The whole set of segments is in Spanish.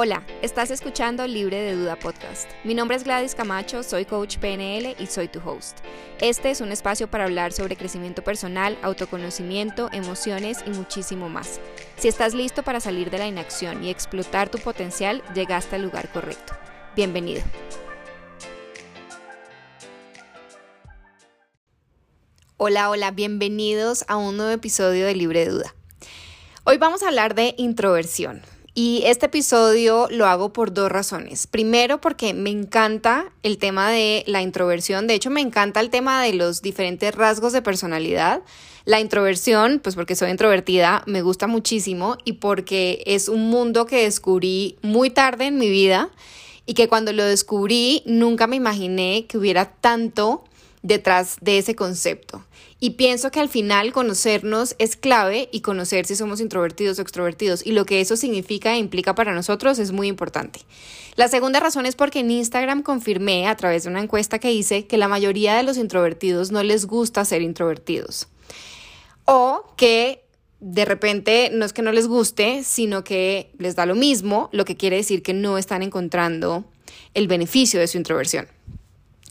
Hola, estás escuchando Libre de Duda Podcast. Mi nombre es Gladys Camacho, soy coach PNL y soy tu host. Este es un espacio para hablar sobre crecimiento personal, autoconocimiento, emociones y muchísimo más. Si estás listo para salir de la inacción y explotar tu potencial, llegaste al lugar correcto. Bienvenido. Hola, hola, bienvenidos a un nuevo episodio de Libre de Duda. Hoy vamos a hablar de introversión. Y este episodio lo hago por dos razones. Primero, porque me encanta el tema de la introversión. De hecho, me encanta el tema de los diferentes rasgos de personalidad. La introversión, pues porque soy introvertida, me gusta muchísimo y porque es un mundo que descubrí muy tarde en mi vida y que cuando lo descubrí nunca me imaginé que hubiera tanto detrás de ese concepto. Y pienso que al final conocernos es clave y conocer si somos introvertidos o extrovertidos y lo que eso significa e implica para nosotros es muy importante. La segunda razón es porque en Instagram confirmé a través de una encuesta que hice que la mayoría de los introvertidos no les gusta ser introvertidos. O que de repente no es que no les guste, sino que les da lo mismo, lo que quiere decir que no están encontrando el beneficio de su introversión.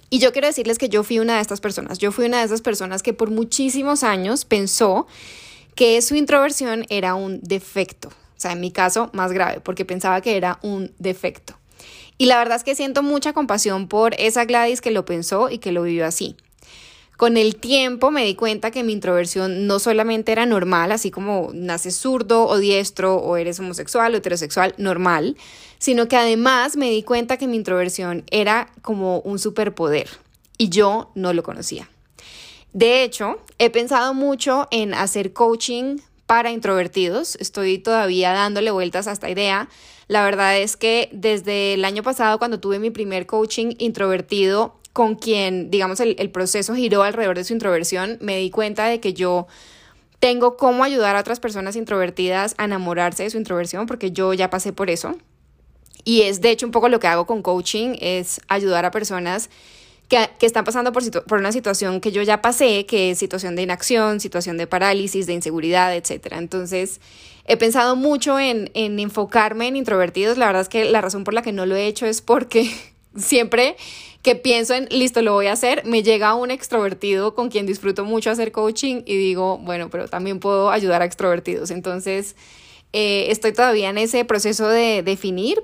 Y yo quiero decirles que yo fui una de estas personas. Yo fui una de esas personas que por muchísimos años pensó que su introversión era un defecto. O sea, en mi caso, más grave, porque pensaba que era un defecto. Y la verdad es que siento mucha compasión por esa Gladys que lo pensó y que lo vivió así. Con el tiempo me di cuenta que mi introversión no solamente era normal, así como naces zurdo o diestro o eres homosexual o heterosexual, normal, sino que además me di cuenta que mi introversión era como un superpoder y yo no lo conocía. De hecho, he pensado mucho en hacer coaching para introvertidos. Estoy todavía dándole vueltas a esta idea. La verdad es que desde el año pasado, cuando tuve mi primer coaching introvertido, con quien, digamos, el, proceso giró alrededor de su introversión, me di cuenta de que yo tengo cómo ayudar a otras personas introvertidas a enamorarse de su introversión, porque yo ya pasé por eso. Y es de hecho un poco lo que hago con coaching, es ayudar a personas que, están pasando por, una situación que yo ya pasé, que es situación de inacción, situación de parálisis, de inseguridad, etc. Entonces, he pensado mucho en enfocarme en introvertidos. La verdad es que la razón por la que no lo he hecho es porque siempre que pienso en, listo, lo voy a hacer, me llega un extrovertido con quien disfruto mucho hacer coaching y digo, bueno, pero también puedo ayudar a extrovertidos. Entonces, eh, estoy todavía en ese proceso de definir,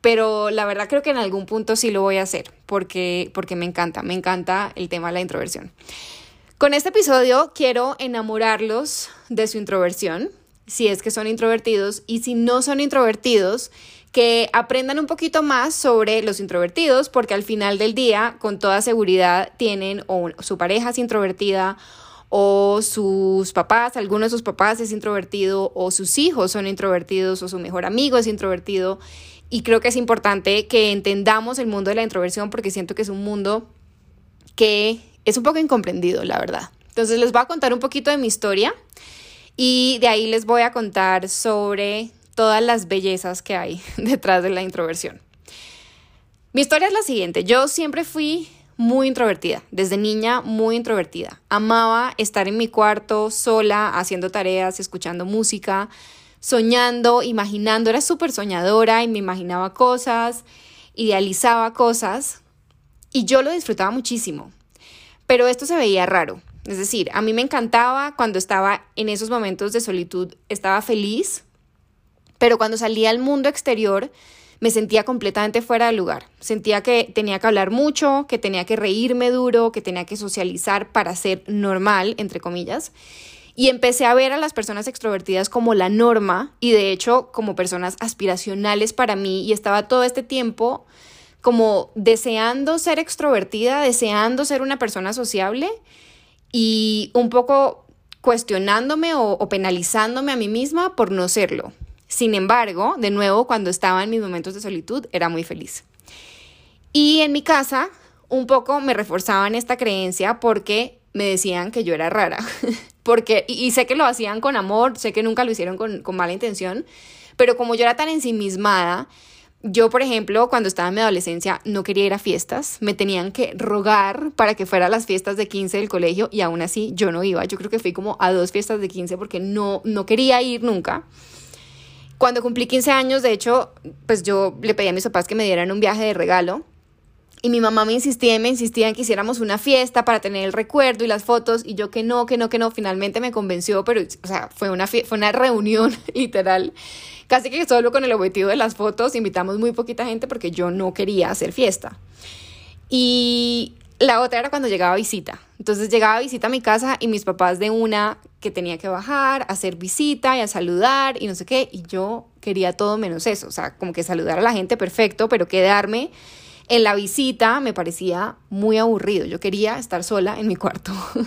pero la verdad creo que en algún punto sí lo voy a hacer porque, porque me encanta, me encanta el tema de la introversión. Con este episodio quiero enamorarlos de su introversión, si es que son introvertidos, y si no son introvertidos, que aprendan un poquito más sobre los introvertidos, porque al final del día, con toda seguridad, tienen o su pareja es introvertida o sus papás, alguno de sus papás es introvertido o sus hijos son introvertidos o su mejor amigo es introvertido. Y creo que es importante que entendamos el mundo de la introversión porque siento que es un mundo que es un poco incomprendido, la verdad. Entonces les voy a contar un poquito de mi historia y de ahí les voy a contar sobre todas las bellezas que hay detrás de la introversión. Mi historia es la siguiente. Yo siempre fui muy introvertida, desde niña muy introvertida. Amaba estar en mi cuarto sola, haciendo tareas, escuchando música, soñando, imaginando. Era súper soñadora y me imaginaba cosas, idealizaba cosas y yo lo disfrutaba muchísimo. Pero esto se veía raro. Es decir, a mí me encantaba cuando estaba en esos momentos de solitud, estaba feliz, pero cuando salía al mundo exterior me sentía completamente fuera de lugar. Sentía que tenía que hablar mucho, que tenía que reírme duro, que tenía que socializar para ser normal, entre comillas. Y empecé a ver a las personas extrovertidas como la norma y de hecho como personas aspiracionales para mí y estaba todo este tiempo como deseando ser extrovertida, deseando ser una persona sociable y un poco cuestionándome o, o penalizándome a mí misma por no serlo. Sin embargo, de nuevo, cuando estaba en mis momentos de solitud, era muy feliz. Y en mi casa, un poco me reforzaban esta creencia porque me decían que yo era rara. porque, y, sé que lo hacían con amor, sé que nunca lo hicieron con, con mala intención, pero como yo era tan ensimismada, yo, por ejemplo, cuando estaba en mi adolescencia no quería ir a fiestas, me tenían que rogar para que fuera a las fiestas de 15 del colegio y aún así yo no iba. Yo creo que fui como a dos fiestas de 15 porque no, no quería ir nunca. Cuando cumplí 15 años, de hecho, pues yo le pedí a mis papás que me dieran un viaje de regalo. Y mi mamá me insistía me insistía en que hiciéramos una fiesta para tener el recuerdo y las fotos. Y yo que no, que no, que no. Finalmente me convenció, pero, o sea, fue una, fue una reunión literal. Casi que solo con el objetivo de las fotos. Invitamos muy poquita gente porque yo no quería hacer fiesta. Y la otra era cuando llegaba visita. Entonces llegaba visita a mi casa y mis papás de una que tenía que bajar, a hacer visita y a saludar y no sé qué. Y yo quería todo menos eso. O sea, como que saludar a la gente perfecto, pero quedarme en la visita me parecía muy aburrido. Yo quería estar sola en mi cuarto.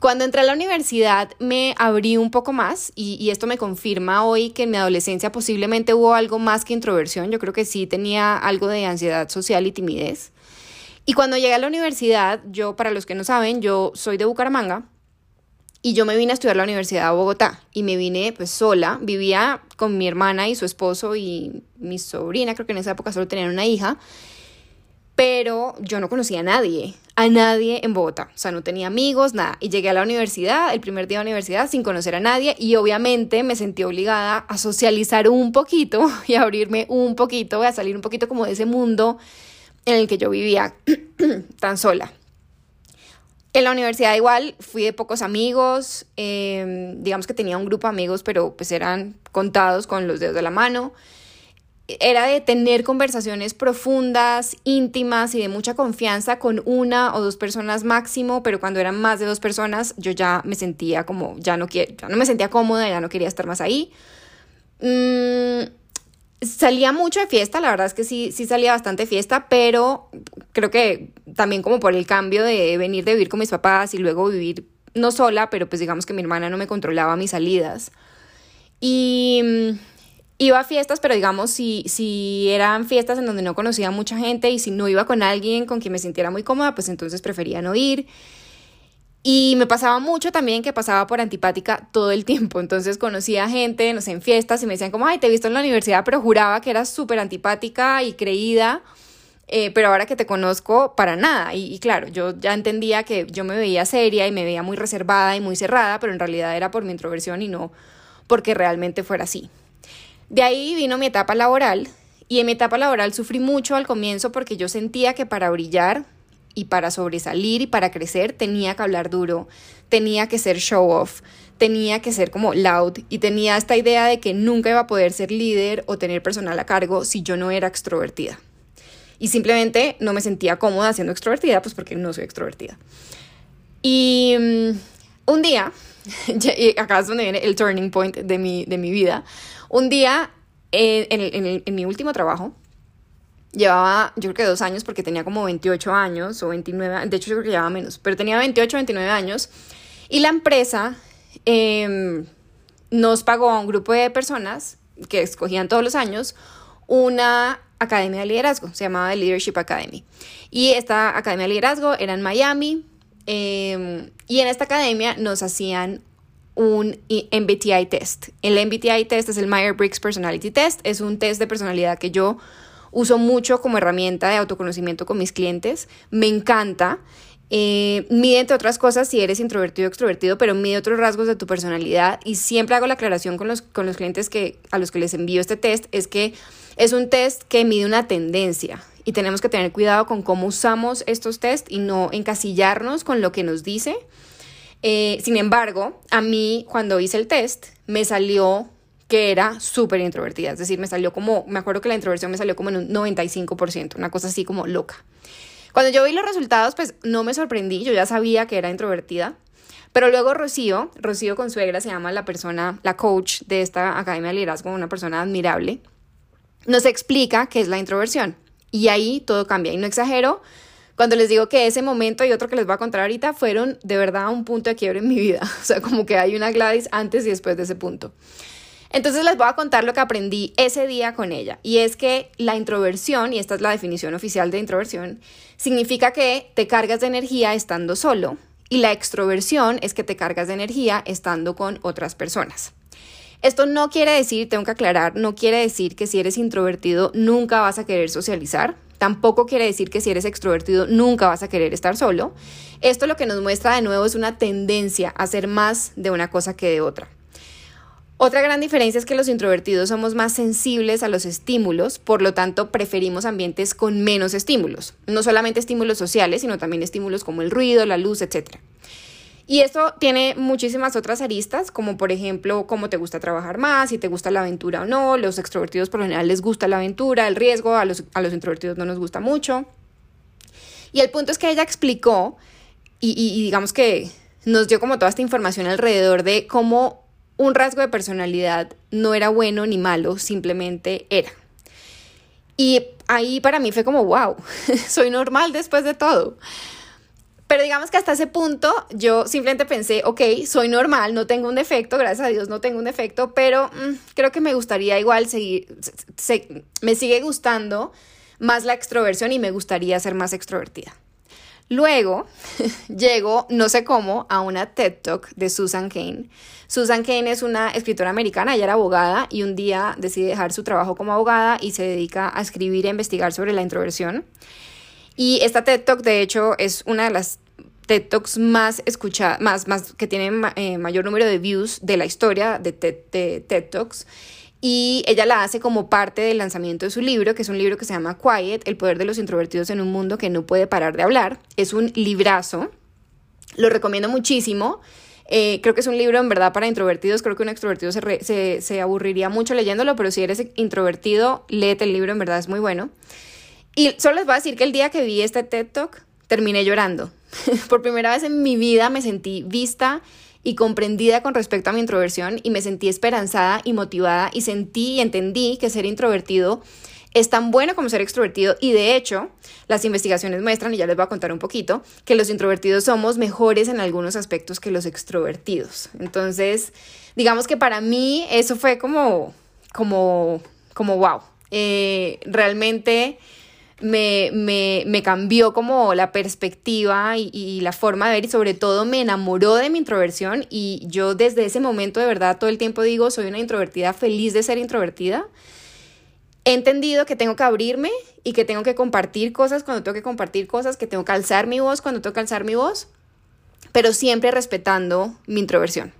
Cuando entré a la universidad me abrí un poco más y, y, esto me confirma hoy que en mi adolescencia posiblemente hubo algo más que introversión. Yo creo que sí tenía algo de ansiedad social y timidez. Y cuando llegué a la universidad, yo, para los que no saben, yo soy de Bucaramanga y yo me vine a estudiar a la Universidad de Bogotá y me vine pues sola, vivía con mi hermana y su esposo y mi sobrina, creo que en esa época solo tenían una hija, pero yo no conocía a nadie, a nadie en Bogotá, o sea, no tenía amigos, nada, y llegué a la universidad, el primer día de la universidad, sin conocer a nadie. Y obviamente me sentí obligada a socializar un poquito y abrirme un poquito, a salir un poquito como de ese mundo en el que yo vivía tan sola. En la universidad igual fui de pocos amigos, em, digamos que tenía un grupo de amigos, pero pues eran contados con los dedos de la mano. Era de tener conversaciones profundas, íntimas y de mucha confianza con una o dos personas máximo, pero cuando eran más de dos personas yo ya me sentía como, ya no, ya no me sentía cómoda, ya no quería estar más ahí. Mm, Salía mucho de fiesta, la verdad es que sí, sí salía bastante fiesta, pero creo que también como por el cambio de venir de vivir con mis papás y luego vivir no sola, pero pues digamos que mi hermana no me controlaba mis salidas. Y mm, iba a fiestas, pero digamos si, si eran fiestas en donde no conocía mucha gente y si no iba con alguien con quien me sintiera muy cómoda, pues entonces prefería no ir. Y me pasaba mucho también que pasaba por antipática todo el tiempo. Entonces conocía gente, no sé, en fiestas y me decían como, ay, te he visto en la universidad, pero juraba que eras súper antipática y creída. Eh, pero ahora que te conozco, para nada. Y, y, claro, yo ya entendía que yo me veía seria y me veía muy reservada y muy cerrada, pero en realidad era por mi introversión y no porque realmente fuera así. De ahí vino mi etapa laboral y en mi etapa laboral sufrí mucho al comienzo porque yo sentía que para brillar y para sobresalir y para crecer tenía que hablar duro, tenía que ser show off, tenía que ser como loud y tenía esta idea de que nunca iba a poder ser líder o tener personal a cargo si yo no era extrovertida. Y simplemente no me sentía cómoda siendo extrovertida, pues porque no soy extrovertida. Y mm, un día, acá es donde viene el turning point de mi, de mi vida, un día eh, en, en mi último trabajo, Llevaba, yo creo que dos años porque tenía como 28 años o 29, de hecho yo creo que llevaba menos, pero tenía 28, 29 años y la empresa em, nos pagó a un grupo de personas que escogían todos los años una academia de liderazgo, se llamaba The Leadership Academy. Y esta academia de liderazgo era en Miami em, y en esta academia nos hacían un MBTI test. El MBTI test es el Myers-Briggs Personality Test, es un test de personalidad que yo uso mucho como herramienta de autoconocimiento con mis clientes, me encanta. Eh, mide entre otras cosas si eres introvertido o extrovertido, pero mide otros rasgos de tu personalidad y siempre hago la aclaración con los, con los clientes que, a los que les envío este test, es que es un test que mide una tendencia y tenemos que tener cuidado con cómo usamos estos test y no encasillarnos con lo que nos dice. Eh, sin embargo, a mí cuando hice el test me salió que era súper introvertida. Es decir, me salió como, me acuerdo que la introversión me salió como en un 95%, una cosa así como loca. Cuando yo vi los resultados, pues no me sorprendí, yo ya sabía que era introvertida. Pero luego Rocío, Rocío Consuegra se llama la persona, la coach de esta Academia de Liderazgo, una persona admirable, nos explica qué es la introversión. Y ahí todo cambia. Y no exagero cuando les digo que ese momento y otro que les voy a contar ahorita fueron de verdad un punto de quiebre en mi vida. O sea, como que hay una Gladys antes y después de ese punto. Entonces les voy a contar lo que aprendí ese día con ella. Y es que la introversión, y esta es la definición oficial de introversión, significa que te cargas de energía estando solo. Y la extroversión es que te cargas de energía estando con otras personas. Esto no quiere decir, tengo que aclarar, no quiere decir que si eres introvertido nunca vas a querer socializar. Tampoco quiere decir que si eres extrovertido nunca vas a querer estar solo. Esto lo que nos muestra de nuevo es una tendencia a hacer más de una cosa que de otra. Otra gran diferencia es que los introvertidos somos más sensibles a los estímulos, por lo tanto preferimos ambientes con menos estímulos, no solamente estímulos sociales, sino también estímulos como el ruido, la luz, etc. Y esto tiene muchísimas otras aristas, como por ejemplo cómo te gusta trabajar más, si te gusta la aventura o no, los extrovertidos por lo general les gusta la aventura, el riesgo, a los, a los introvertidos no nos gusta mucho. Y el punto es que ella explicó y, y digamos que nos dio como toda esta información alrededor de cómo un rasgo de personalidad no era bueno ni malo, simplemente era. Y ahí para mí fue como, wow, soy normal después de todo. Pero digamos que hasta ese punto yo simplemente pensé, ok, soy normal, no tengo un defecto, gracias a Dios no tengo un defecto, pero mm, creo que me gustaría igual seguir, me sigue gustando más la extroversión y me gustaría ser más extrovertida. Luego llego, no sé cómo, a una TED Talk de Susan Kane. Susan Kane es una escritora americana, ella era abogada y un día decide dejar su trabajo como abogada y se dedica a escribir e investigar sobre la introversión. Y esta TED Talk, de hecho, es una de las TED Talks más escuchadas, más, que tienen eh, mayor número de views de la historia de TED Talks y ella la hace como parte del lanzamiento de su libro, que es un libro que se llama Quiet, El poder de los introvertidos en un mundo que no puede parar de hablar. Es un librazo, lo recomiendo muchísimo. Eh, creo que es un libro en verdad para introvertidos, creo que un extrovertido se, se, aburriría mucho leyéndolo, pero si eres introvertido, léete el libro, en verdad es muy bueno. Y solo les voy a decir que el día que vi este TED Talk, terminé llorando. Por primera vez en mi vida me sentí vista y comprendida con respecto a mi introversión y me sentí esperanzada y motivada y sentí y entendí que ser introvertido es tan bueno como ser extrovertido y de hecho las investigaciones muestran, y ya les voy a contar un poquito, que los introvertidos somos mejores en algunos aspectos que los extrovertidos. Entonces, digamos que para mí eso fue como, como, como wow. Eh, realmente me, me, me cambió como la perspectiva y, y, la forma de ver y sobre todo me enamoró de mi introversión y yo desde ese momento de verdad todo el tiempo digo soy una introvertida feliz de ser introvertida. He entendido que tengo que abrirme y que tengo que compartir cosas cuando tengo que compartir cosas, que tengo que alzar mi voz cuando tengo que alzar mi voz, pero siempre respetando mi introversión.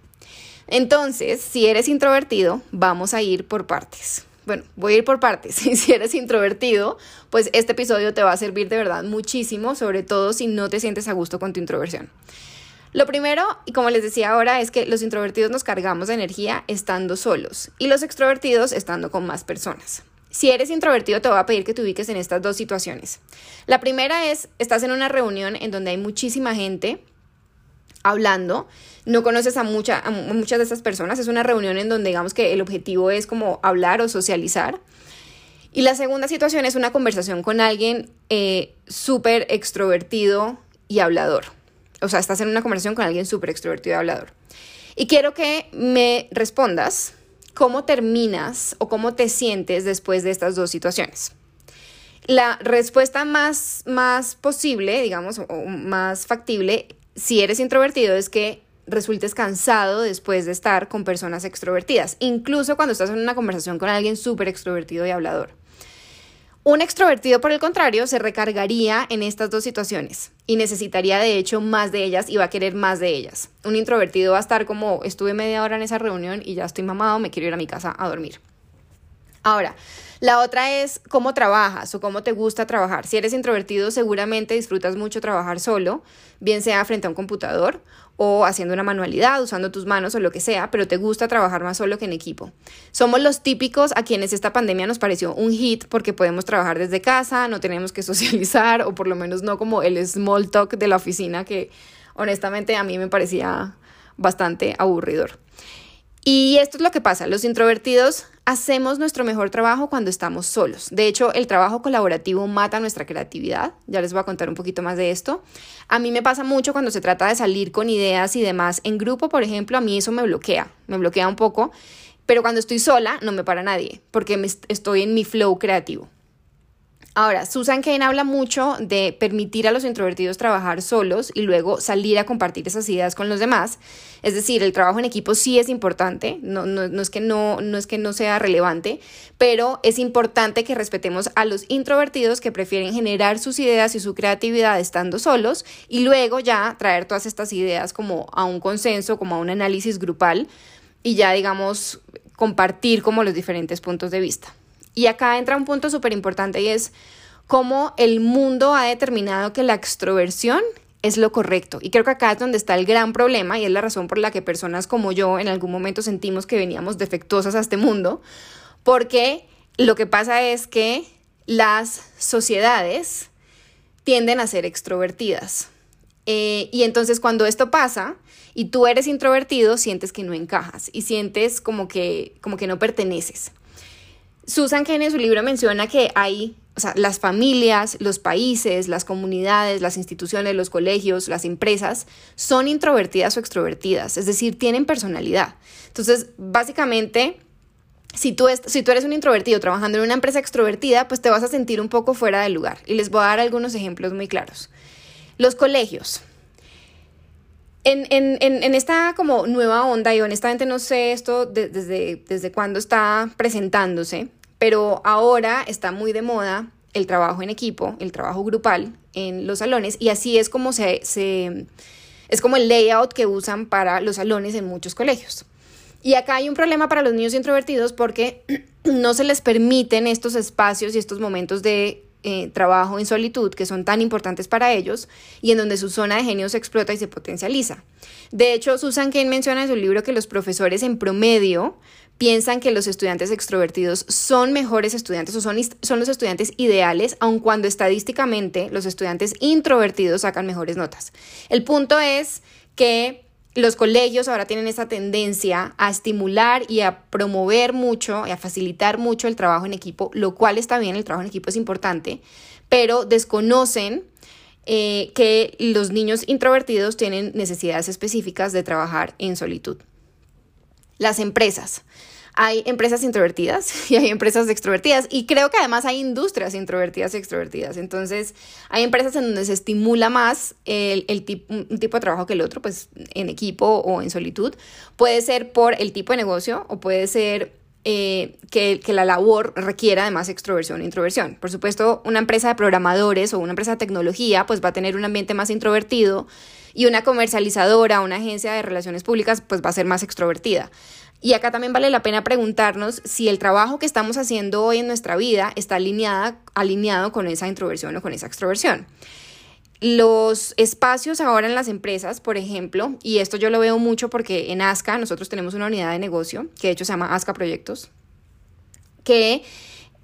Entonces, si eres introvertido, vamos a ir por partes bueno, voy a ir por partes. si eres introvertido, pues este episodio te va a servir de verdad muchísimo, sobre todo si no te sientes a gusto con tu introversión. Lo primero, y como les decía ahora, es que los introvertidos nos cargamos de energía estando solos y los extrovertidos estando con más personas. Si eres introvertido, te voy a pedir que te ubiques en estas dos situaciones. La primera es, estás en una reunión en donde hay muchísima gente hablando, no conoces a, mucha, muchas de esas personas, es una reunión en donde digamos que el objetivo es como hablar o socializar. Y la segunda situación es una conversación con alguien eh, súper extrovertido y hablador. O sea, estás en una conversación con alguien súper extrovertido y hablador. Y quiero que me respondas cómo terminas o cómo te sientes después de estas dos situaciones. La respuesta más, más posible, digamos, o más factible, si eres introvertido es que resultes cansado después de estar con personas extrovertidas, incluso cuando estás en una conversación con alguien súper extrovertido y hablador. Un extrovertido, por el contrario, se recargaría en estas dos situaciones y necesitaría de hecho más de ellas y va a querer más de ellas. Un introvertido va a estar como estuve media hora en esa reunión y ya estoy mamado, me quiero ir a mi casa a dormir. Ahora, la otra es cómo trabajas o cómo te gusta trabajar. Si eres introvertido, seguramente disfrutas mucho trabajar solo, bien sea frente a un computador o haciendo una manualidad, usando tus manos o lo que sea, pero te gusta trabajar más solo que en equipo. Somos los típicos a quienes esta pandemia nos pareció un hit porque podemos trabajar desde casa, no tenemos que socializar o por lo menos no como el small talk de la oficina que honestamente a mí me parecía bastante aburridor. Y esto es lo que pasa, los introvertidos hacemos nuestro mejor trabajo cuando estamos solos. De hecho, el trabajo colaborativo mata nuestra creatividad. Ya les voy a contar un poquito más de esto. A mí me pasa mucho cuando se trata de salir con ideas y demás. En grupo, por ejemplo, a mí eso me bloquea, me bloquea un poco. Pero cuando estoy sola, no me para nadie, porque estoy en mi flow creativo. Ahora, Susan Kane habla mucho de permitir a los introvertidos trabajar solos y luego salir a compartir esas ideas con los demás. Es decir, el trabajo en equipo sí es importante, no, no, es que no, no es que no sea relevante, pero es importante que respetemos a los introvertidos que prefieren generar sus ideas y su creatividad estando solos y luego ya traer todas estas ideas como a un consenso, como a un análisis grupal y ya, digamos, compartir como los diferentes puntos de vista. Y acá entra un punto súper importante y es cómo el mundo ha determinado que la extroversión es lo correcto. Y creo que acá es donde está el gran problema y es la razón por la que personas como yo en algún momento sentimos que veníamos defectuosas a este mundo, porque lo que pasa es que las sociedades tienden a ser extrovertidas. Eh, y entonces cuando esto pasa y tú eres introvertido, sientes que no encajas y sientes como que, como que no perteneces. Susan Kane en su libro menciona que hay o sea, las familias, los países, las comunidades, las instituciones, los colegios, las empresas son introvertidas o extrovertidas, es decir, tienen personalidad. Entonces, básicamente, si tú, si tú eres un introvertido trabajando en una empresa extrovertida, pues te vas a sentir un poco fuera del lugar. Y les voy a dar algunos ejemplos muy claros. Los colegios. En, en, en, esta como nueva onda, y honestamente no sé esto desde, desde cuándo está presentándose, pero ahora está muy de moda el trabajo en equipo, el trabajo grupal en los salones y así es como se, es como el layout que usan para los salones en muchos colegios. Y acá hay un problema para los niños introvertidos porque no se les permiten estos espacios y estos momentos de eh, trabajo en solitud que son tan importantes para ellos y en donde su zona de genio se explota y se potencializa. De hecho, Susan Kane menciona en su libro que los profesores en promedio piensan que los estudiantes extrovertidos son mejores estudiantes o son, son los estudiantes ideales, aun cuando estadísticamente los estudiantes introvertidos sacan mejores notas. El punto es que los colegios ahora tienen esta tendencia a estimular y a promover mucho y a facilitar mucho el trabajo en equipo, lo cual está bien, el trabajo en equipo es importante, pero desconocen eh, que los niños introvertidos tienen necesidades específicas de trabajar en solitud. Las empresas hay empresas introvertidas y hay empresas extrovertidas y creo que además hay industrias introvertidas y extrovertidas. Entonces hay empresas en donde se estimula más el, tipo, un tipo de trabajo que el otro, pues en equipo o en solitud. Puede ser por el tipo de negocio o puede ser eh, que, que, la labor requiera además extroversión e introversión. Por supuesto, una empresa de programadores o una empresa de tecnología pues va a tener un ambiente más introvertido y una comercializadora, una agencia de relaciones públicas pues va a ser más extrovertida. Y acá también vale la pena preguntarnos si el trabajo que estamos haciendo hoy en nuestra vida está alineada, alineado con esa introversión o con esa extroversión. Los espacios ahora en las empresas, por ejemplo, y esto yo lo veo mucho porque en ASCA nosotros tenemos una unidad de negocio que de hecho se llama ASCA Proyectos, que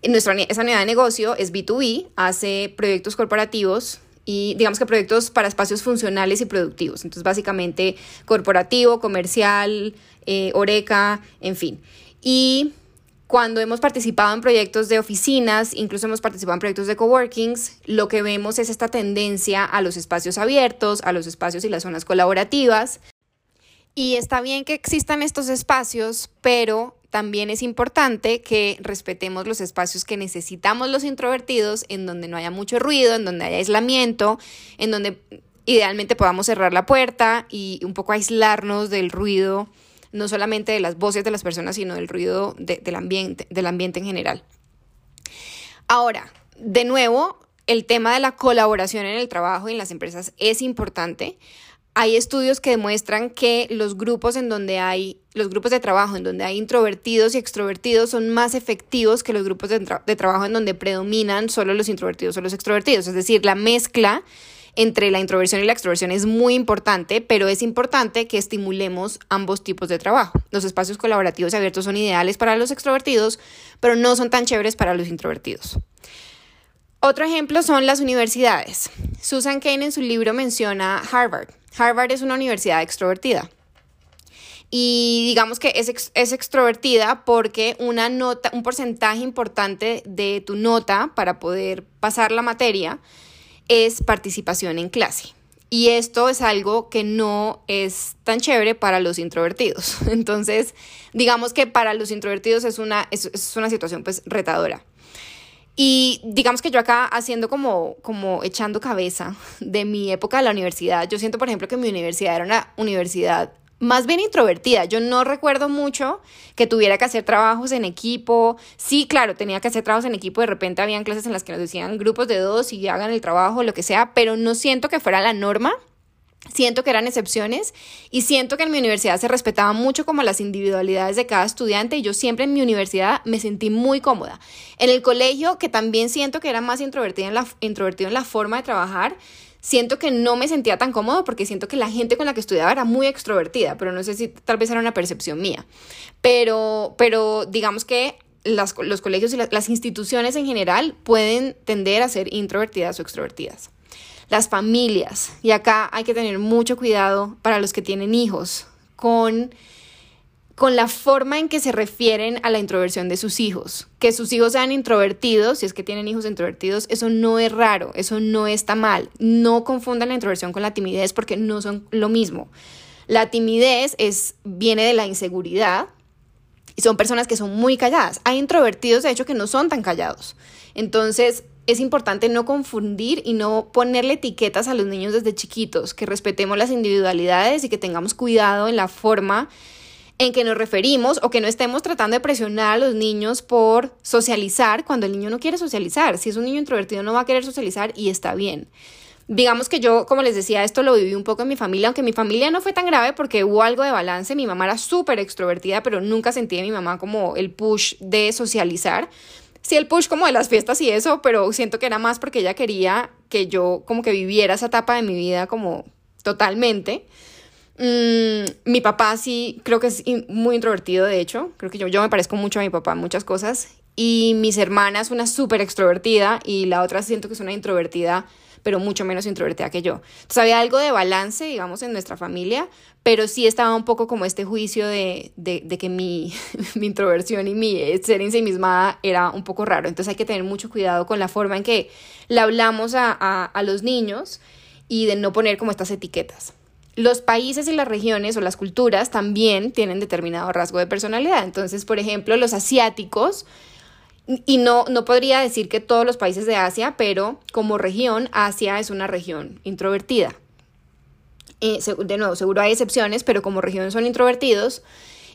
nuestra, esa unidad de negocio es B2B, hace proyectos corporativos y digamos que proyectos para espacios funcionales y productivos. Entonces, básicamente corporativo, comercial, eh, Oreca, en fin. Y cuando hemos participado en proyectos de oficinas, incluso hemos participado en proyectos de coworkings, lo que vemos es esta tendencia a los espacios abiertos, a los espacios y las zonas colaborativas. Y está bien que existan estos espacios, pero también es importante que respetemos los espacios que necesitamos los introvertidos, en donde no haya mucho ruido, en donde haya aislamiento, en donde idealmente podamos cerrar la puerta y un poco aislarnos del ruido, no solamente de las voces de las personas, sino del ruido del, ambiente, del ambiente en general. Ahora, de nuevo, el tema de la colaboración en el trabajo y en las empresas es importante hay estudios que demuestran que los grupos en donde hay, los grupos de trabajo en donde hay introvertidos y extrovertidos son más efectivos que los grupos de, trabajo en donde predominan solo los introvertidos o los extrovertidos. Es decir, la mezcla entre la introversión y la extroversión es muy importante, pero es importante que estimulemos ambos tipos de trabajo. Los espacios colaborativos abiertos son ideales para los extrovertidos, pero no son tan chéveres para los introvertidos. Otro ejemplo son las universidades. Susan Kane en su libro menciona Harvard. Harvard es una universidad extrovertida. Y digamos que es, es, extrovertida porque una nota, un porcentaje importante de tu nota para poder pasar la materia es participación en clase. Y esto es algo que no es tan chévere para los introvertidos. Entonces, digamos que para los introvertidos es una, es, una situación pues retadora. Y digamos que yo acá haciendo como, como echando cabeza de mi época de la universidad, yo siento, por ejemplo, que mi universidad era una universidad más bien introvertida. Yo no recuerdo mucho que tuviera que hacer trabajos en equipo. Sí, claro, tenía que hacer trabajos en equipo. De repente habían clases en las que nos decían grupos de dos y hagan el trabajo, lo que sea, pero no siento que fuera la norma. Siento que eran excepciones y siento que en mi universidad se respetaba mucho como las individualidades de cada estudiante y yo siempre en mi universidad me sentí muy cómoda. En el colegio, que también siento que era más introvertida en la, introvertido en la forma de trabajar, siento que no me sentía tan cómodo porque siento que la gente con la que estudiaba era muy extrovertida, pero no sé si tal vez era una percepción mía. Pero, pero digamos que las, los colegios y las instituciones en general pueden tender a ser introvertidas o extrovertidas las familias. Y acá hay que tener mucho cuidado para los que tienen hijos con, con la forma en que se refieren a la introversión de sus hijos. Que sus hijos sean introvertidos, si es que tienen hijos introvertidos, eso no es raro, eso no está mal. No confundan la introversión con la timidez porque no son lo mismo. La timidez es, viene de la inseguridad y son personas que son muy calladas. Hay introvertidos, de hecho, que no son tan callados. Entonces, es importante no confundir y no ponerle etiquetas a los niños desde chiquitos, que respetemos las individualidades y que tengamos cuidado en la forma en que nos referimos o que no estemos tratando de presionar a los niños por socializar cuando el niño no quiere socializar. Si es un niño introvertido no va a querer socializar y está bien. Digamos que yo, como les decía, esto lo viví un poco en mi familia, aunque mi familia no fue tan grave porque hubo algo de balance. Mi mamá era súper extrovertida, pero nunca sentí de mi mamá como el push de socializar sí el push como de las fiestas y eso, pero siento que era más porque ella quería que yo como que viviera esa etapa de mi vida como totalmente. Mm, mi papá sí creo que es muy introvertido, de hecho, creo que yo, yo me parezco mucho a mi papá en muchas cosas. Y mis hermanas, una súper extrovertida y la otra siento que es una introvertida pero mucho menos introvertida que yo. Entonces había algo de balance, digamos, en nuestra familia, pero sí estaba un poco como este juicio de, que mi, mi, introversión y mi ser ensimismada era un poco raro. Entonces hay que tener mucho cuidado con la forma en que le hablamos a, a los niños y de no poner como estas etiquetas. Los países y las regiones o las culturas también tienen determinado rasgo de personalidad. Entonces, por ejemplo, los asiáticos y no, no podría decir que todos los países de Asia, pero como región, Asia es una región introvertida. Eh, de nuevo, seguro hay excepciones, pero como región son introvertidos.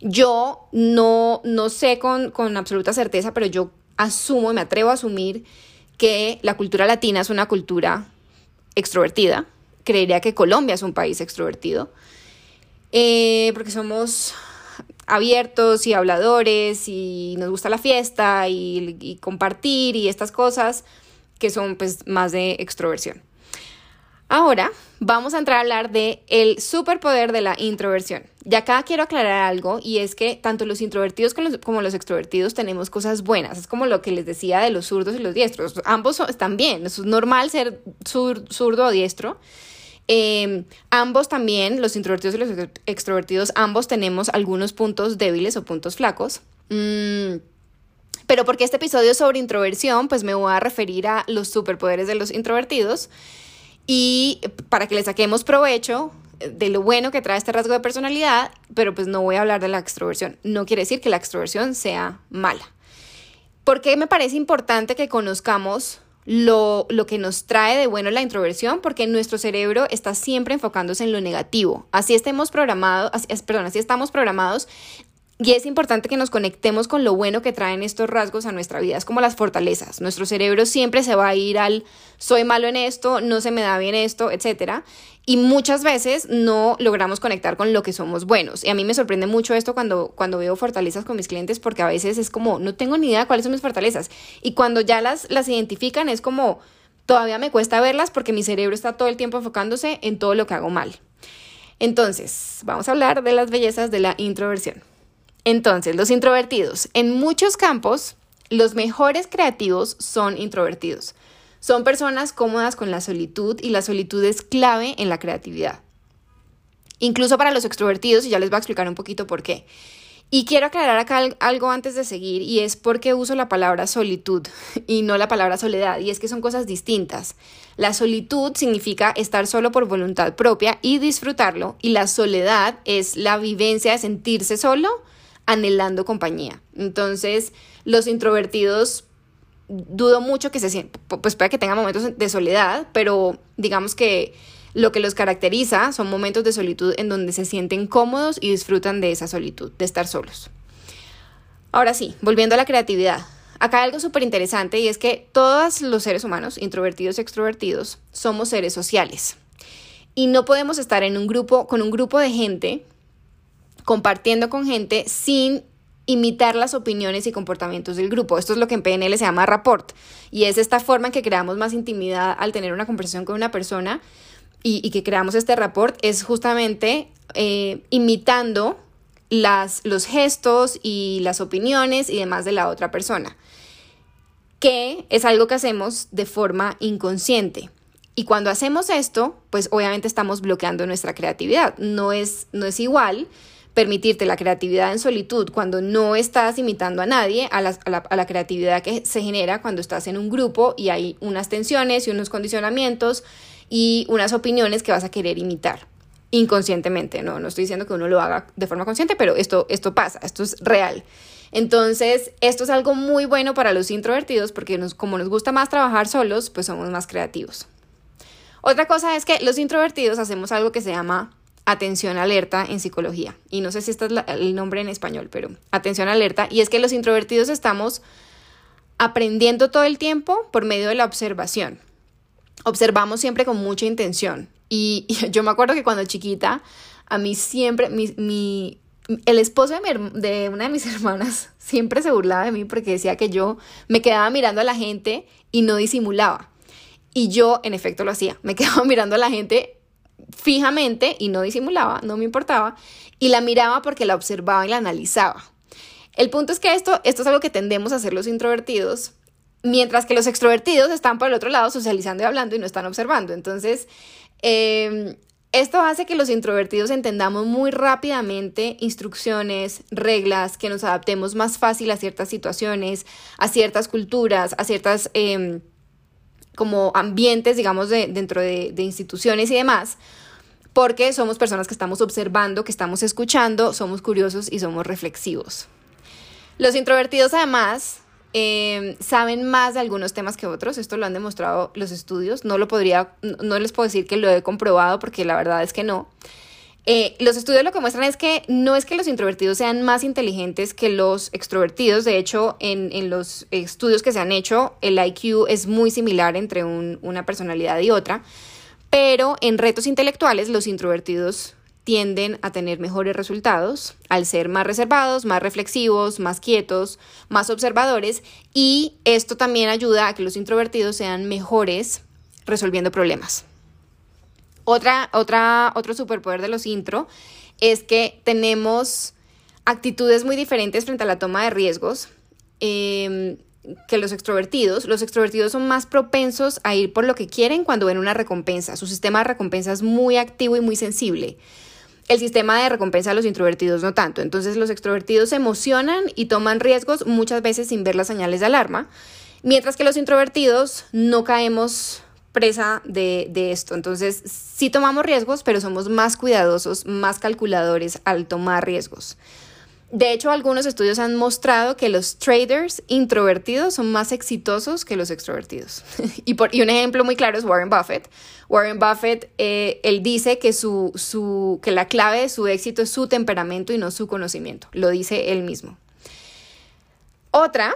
Yo no, no sé con, con absoluta certeza, pero yo asumo, me atrevo a asumir que la cultura latina es una cultura extrovertida. Creería que Colombia es un país extrovertido. Eh, porque somos abiertos y habladores y nos gusta la fiesta y, compartir y estas cosas que son pues más de extroversión. Ahora vamos a entrar a hablar de el superpoder de la introversión. Y acá quiero aclarar algo y es que tanto los introvertidos como los, extrovertidos tenemos cosas buenas. Es como lo que les decía de los zurdos y los diestros. Ambos están bien. Es normal ser zurdo o diestro. Em, ambos también, los introvertidos y los extrovertidos, ambos tenemos algunos puntos débiles o puntos flacos. Mm, pero porque este episodio es sobre introversión, pues me voy a referir a los superpoderes de los introvertidos y para que le saquemos provecho de lo bueno que trae este rasgo de personalidad, pero pues no voy a hablar de la extroversión. No quiere decir que la extroversión sea mala. Porque me parece importante que conozcamos lo, que nos trae de bueno la introversión, porque nuestro cerebro está siempre enfocándose en lo negativo. Así estemos programados, perdón, así estamos programados y es importante que nos conectemos con lo bueno que traen estos rasgos a nuestra vida, es como las fortalezas. Nuestro cerebro siempre se va a ir al soy malo en esto, no se me da bien esto, etc. Y muchas veces no logramos conectar con lo que somos buenos. Y a mí me sorprende mucho esto cuando, cuando veo fortalezas con mis clientes porque a veces es como, no tengo ni idea cuáles son mis fortalezas. Y cuando ya las, las identifican es como, todavía me cuesta verlas porque mi cerebro está todo el tiempo enfocándose en todo lo que hago mal. Entonces, vamos a hablar de las bellezas de la introversión. Entonces, los introvertidos. En muchos campos, los mejores creativos son introvertidos. Son personas cómodas con la solitud y la solitud es clave en la creatividad. Incluso para los extrovertidos, y ya les voy a explicar un poquito por qué. Y quiero aclarar acá algo antes de seguir, y es porque uso la palabra solitud y no la palabra soledad, y es que son cosas distintas. La solitud significa estar solo por voluntad propia y disfrutarlo, y la soledad es la vivencia de sentirse solo anhelando compañía. Entonces, los introvertidos dudo mucho que se sientan, pues puede que tengan momentos de soledad, pero digamos que lo que los caracteriza son momentos de solitud en donde se sienten cómodos y disfrutan de esa solitud, de estar solos. Ahora sí, volviendo a la creatividad. Acá hay algo súper interesante y es que todos los seres humanos, introvertidos y extrovertidos, somos seres sociales. y no podemos estar en un grupo con un grupo de gente compartiendo con gente sin imitar las opiniones y comportamientos del grupo. Esto es lo que en PNL se llama rapport y es esta forma en que creamos más intimidad al tener una conversación con una persona y, que creamos este rapport es justamente eh, imitando las, los gestos y las opiniones y demás de la otra persona, que es algo que hacemos de forma inconsciente. Y cuando hacemos esto, pues obviamente estamos bloqueando nuestra creatividad. No es, no es igual permitirte la creatividad en solitud cuando no estás imitando a nadie, a la, a la, creatividad que se genera cuando estás en un grupo y hay unas tensiones y unos condicionamientos y unas opiniones que vas a querer imitar inconscientemente, no, no estoy diciendo que uno lo haga de forma consciente, pero esto, esto pasa, esto es real. Entonces, esto es algo muy bueno para los introvertidos porque nos, como nos gusta más trabajar solos, pues somos más creativos. Otra cosa es que los introvertidos hacemos algo que se llama atención alerta en psicología. Y no sé si este es el nombre en español, pero atención alerta. Y es que los introvertidos estamos aprendiendo todo el tiempo por medio de la observación. Observamos siempre con mucha intención. Y, yo me acuerdo que cuando chiquita, a mí siempre, mi, el esposo de, de, una de mis hermanas siempre se burlaba de mí porque decía que yo me quedaba mirando a la gente y no disimulaba. Y yo, en efecto, lo hacía. Me quedaba mirando a la gente fijamente y no disimulaba, no me importaba. Y la miraba porque la observaba y la analizaba. El punto es que esto, esto es algo que tendemos a hacer los introvertidos Mientras que los extrovertidos están por el otro lado socializando y hablando y no están observando. Entonces, em, esto hace que los introvertidos entendamos muy rápidamente instrucciones, reglas, que nos adaptemos más fácil a ciertas situaciones, a ciertas culturas, a ciertas em, como ambientes, digamos, dentro de, de instituciones y demás, porque somos personas que estamos observando, que estamos escuchando, somos curiosos y somos reflexivos. Los introvertidos además Em, saben más de algunos temas que otros, esto lo han demostrado los estudios, no lo podría, no les puedo decir que lo he comprobado porque la verdad es que no. Eh, los estudios lo que muestran es que no es que los introvertidos sean más inteligentes que los extrovertidos, de hecho en, en los estudios que se han hecho el IQ es muy similar entre una personalidad y otra, pero en retos intelectuales los introvertidos tienden a tener mejores resultados al ser más reservados, más reflexivos, más quietos, más observadores y esto también ayuda a que los introvertidos sean mejores resolviendo problemas. Otra, otra, otro superpoder de los intro es que tenemos actitudes muy diferentes frente a la toma de riesgos. Em, que los extrovertidos. Los extrovertidos son más propensos a ir por lo que quieren cuando ven una recompensa. Su sistema de recompensa es muy activo y muy sensible el sistema de recompensa a los introvertidos no tanto. Entonces los extrovertidos se emocionan y toman riesgos muchas veces sin ver las señales de alarma, mientras que los introvertidos no caemos presa de, de esto. Entonces sí tomamos riesgos, pero somos más cuidadosos, más calculadores al tomar riesgos. De hecho, algunos estudios han mostrado que los traders introvertidos son más exitosos que los extrovertidos. y, por, y un ejemplo muy claro es Warren Buffett. Warren Buffett, eh, él dice que, su, su, que la clave de su éxito es su temperamento y no su conocimiento. Lo dice él mismo. Otra,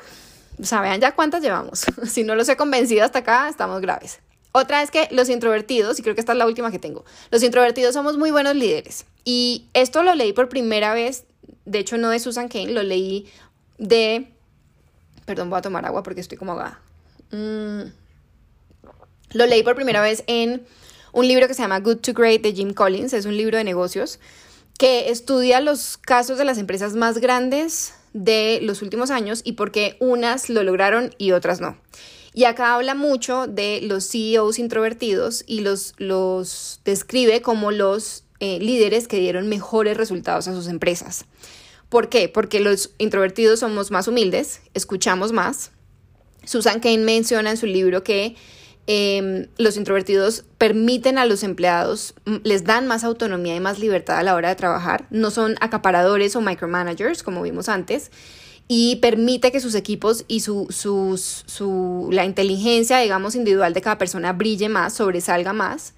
o sea, vean ya cuántas llevamos. si no los he convencido hasta acá, estamos graves. Otra es que los introvertidos, y creo que esta es la última que tengo, los introvertidos somos muy buenos líderes. Y esto lo leí por primera vez de hecho no de Susan Kane, lo leí de... Perdón, voy a tomar agua porque estoy como ahogada. Mm. Lo leí por primera vez en un libro que se llama Good to Great de Jim Collins, es un libro de negocios que estudia los casos de las empresas más grandes de los últimos años y por qué unas lo lograron y otras no. Y acá habla mucho de los CEOs introvertidos y los, los describe como los eh, líderes que dieron mejores resultados a sus empresas. ¿Por qué? Porque los introvertidos somos más humildes, escuchamos más. Susan Kane menciona en su libro que em, los introvertidos permiten a los empleados, les dan más autonomía y más libertad a la hora de trabajar, no son acaparadores o micromanagers como vimos antes, y permite que sus equipos y su, su, la inteligencia, digamos, individual de cada persona brille más, sobresalga más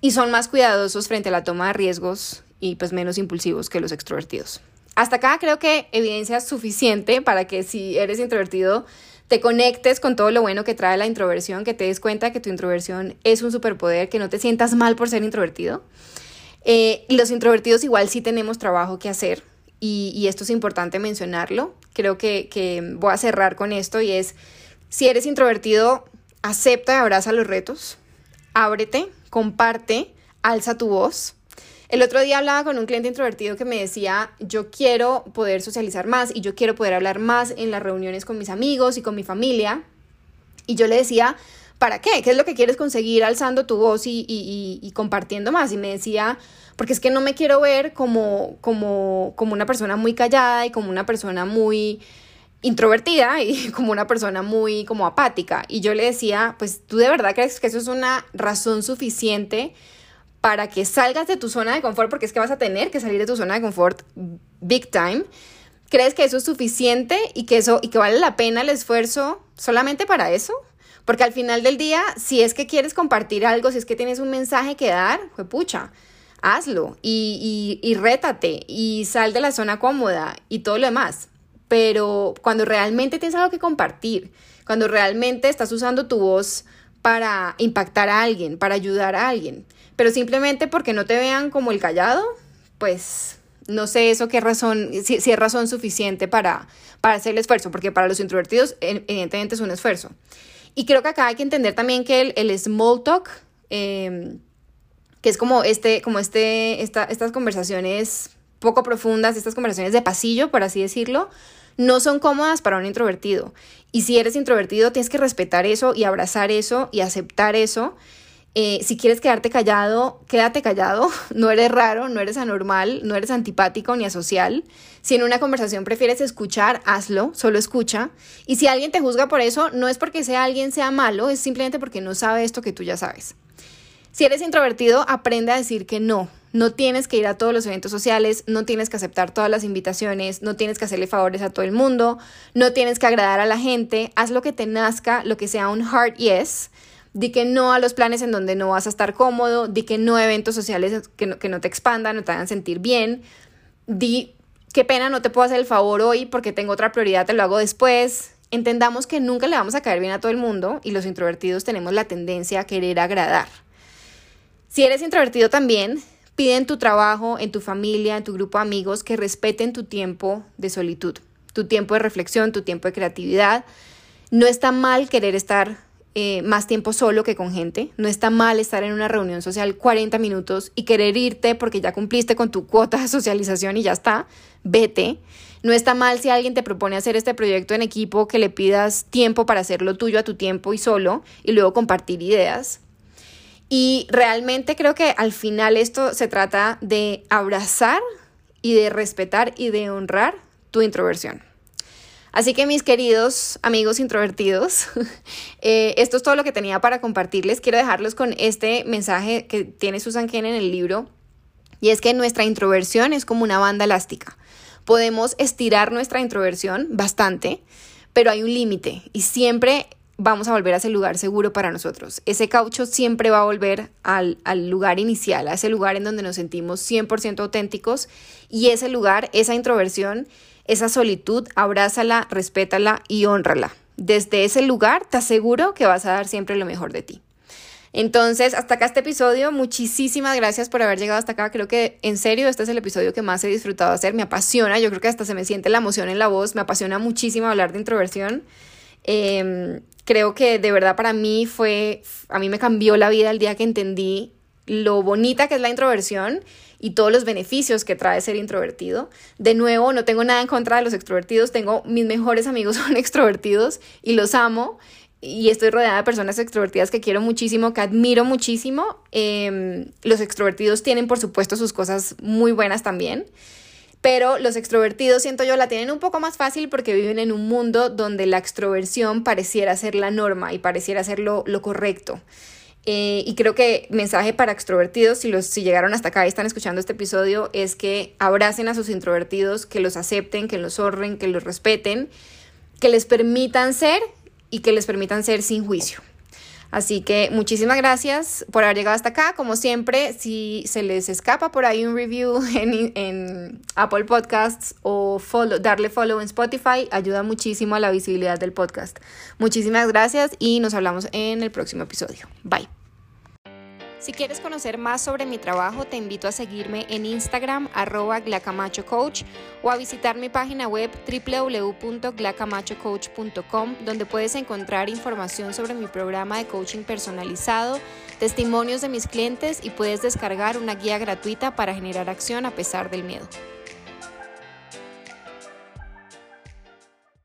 y son más cuidadosos frente a la toma de riesgos y pues menos impulsivos que los extrovertidos. Hasta acá creo que evidencia suficiente para que si eres introvertido te conectes con todo lo bueno que trae la introversión, que te des cuenta que tu introversión es un superpoder, que no te sientas mal por ser introvertido. Eh, los introvertidos igual sí tenemos trabajo que hacer y, esto es importante mencionarlo. Creo que, que voy a cerrar con esto y es, si eres introvertido, acepta y abraza los retos, ábrete, comparte, alza tu voz. El otro día hablaba con un cliente introvertido que me decía, yo quiero poder socializar más y yo quiero poder hablar más en las reuniones con mis amigos y con mi familia. Y yo le decía, ¿para qué? ¿Qué es lo que quieres conseguir alzando tu voz y, y compartiendo más? Y me decía, porque es que no me quiero ver como, como, como una persona muy callada y como una persona muy introvertida y como una persona muy como apática. Y yo le decía, pues tú de verdad crees que eso es una razón suficiente para que salgas de tu zona de confort, porque es que vas a tener que salir de tu zona de confort big time. ¿Crees que eso es suficiente y que eso y que vale la pena el esfuerzo solamente para eso? Porque al final del día, si es que quieres compartir algo, si es que tienes un mensaje que dar, fue pucha hazlo y, y, y rétate y sal de la zona cómoda y todo lo demás. Pero cuando realmente tienes algo que compartir, cuando realmente estás usando tu voz para impactar a alguien, para ayudar a alguien, pero simplemente porque no te vean como el callado, pues no sé eso qué razón, si, es razón suficiente para, para hacer el esfuerzo, porque para los introvertidos evidentemente es un esfuerzo. Y creo que acá hay que entender también que el, small talk eh, que es como este, como este, estas conversaciones poco profundas, estas conversaciones de pasillo, por así decirlo, no son cómodas para un introvertido. Y si eres introvertido, tienes que respetar eso y abrazar eso y aceptar eso. Eh, si quieres quedarte callado, quédate callado. No eres raro, no eres anormal, no eres antipático ni asocial. Si en una conversación prefieres escuchar, hazlo, solo escucha. Y si alguien te juzga por eso, no es porque sea alguien sea malo, es simplemente porque no sabe esto que tú ya sabes. Si eres introvertido, aprende a decir que no. No tienes que ir a todos los eventos sociales, no tienes que aceptar todas las invitaciones, no tienes que hacerle favores a todo el mundo, no tienes que agradar a la gente, haz lo que te nazca, lo que sea un hard yes. Di que no a los planes en donde no vas a estar cómodo, di que no a eventos sociales que no, que no te expandan, no te hagan sentir bien. Di, qué pena, no te puedo hacer el favor hoy porque tengo otra prioridad, te lo hago después. Entendamos que nunca le vamos a caer bien a todo el mundo y los introvertidos tenemos la tendencia a querer agradar. Si eres introvertido también, pide en tu trabajo, en tu familia, en tu grupo de amigos que respeten tu tiempo de solitud, tu tiempo de reflexión, tu tiempo de creatividad. No está mal querer estar eh, más tiempo solo que con gente. No está mal estar en una reunión social 40 minutos y querer irte porque ya cumpliste con tu cuota de socialización y ya está. Vete. No está mal si alguien te propone hacer este proyecto en equipo que le pidas tiempo para hacerlo tuyo a tu tiempo y solo y luego compartir ideas. Y realmente creo que al final esto se trata de abrazar y de respetar y de honrar tu introversión. Así que mis queridos amigos introvertidos, eh, esto es todo lo que tenía para compartirles. Quiero dejarlos con este mensaje que tiene Susan Ken en el libro, y es que nuestra introversión es como una banda elástica. Podemos estirar nuestra introversión bastante, pero hay un límite y siempre vamos a volver a ese lugar seguro para nosotros. Ese caucho siempre va a volver al, lugar inicial, a ese lugar en donde nos sentimos 100% auténticos y ese lugar, esa introversión, esa solitud, abrázala, respétala y honrala. Desde ese lugar te aseguro que vas a dar siempre lo mejor de ti. Entonces, hasta acá este episodio. Muchísimas gracias por haber llegado hasta acá. Creo que en serio este es el episodio que más he disfrutado hacer. Me apasiona. Yo creo que hasta se me siente la emoción en la voz. Me apasiona muchísimo hablar de introversión. Eh, creo que de verdad para mí fue, a mí me cambió la vida el día que entendí lo bonita que es la introversión y todos los beneficios que trae ser introvertido. De nuevo, no tengo nada en contra de los extrovertidos, tengo mis mejores amigos son extrovertidos y los amo y estoy rodeada de personas extrovertidas que quiero muchísimo, que admiro muchísimo. Em, los extrovertidos tienen, por supuesto, sus cosas muy buenas también pero los extrovertidos, siento yo, la tienen un poco más fácil porque viven en un mundo donde la extroversión pareciera ser la norma y pareciera ser lo, correcto. Eh, y creo que mensaje para extrovertidos, si, los, si llegaron hasta acá y están escuchando este episodio, es que abracen a sus introvertidos, que los acepten, que los honren, que los respeten, que les permitan ser y que les permitan ser sin juicio. Así que muchísimas gracias por haber llegado hasta acá. Como siempre, si se les escapa por ahí un review en, Apple Podcasts o darle follow en Spotify, ayuda muchísimo a la visibilidad del podcast. Muchísimas gracias y nos hablamos en el próximo episodio. Bye. Si quieres conocer más sobre mi trabajo, te invito a seguirme en Instagram arroba glacamachocoach o a visitar mi página web www.glacamachocoach.com donde puedes encontrar información sobre mi programa de coaching personalizado, testimonios de mis clientes y puedes descargar una guía gratuita para generar acción a pesar del miedo.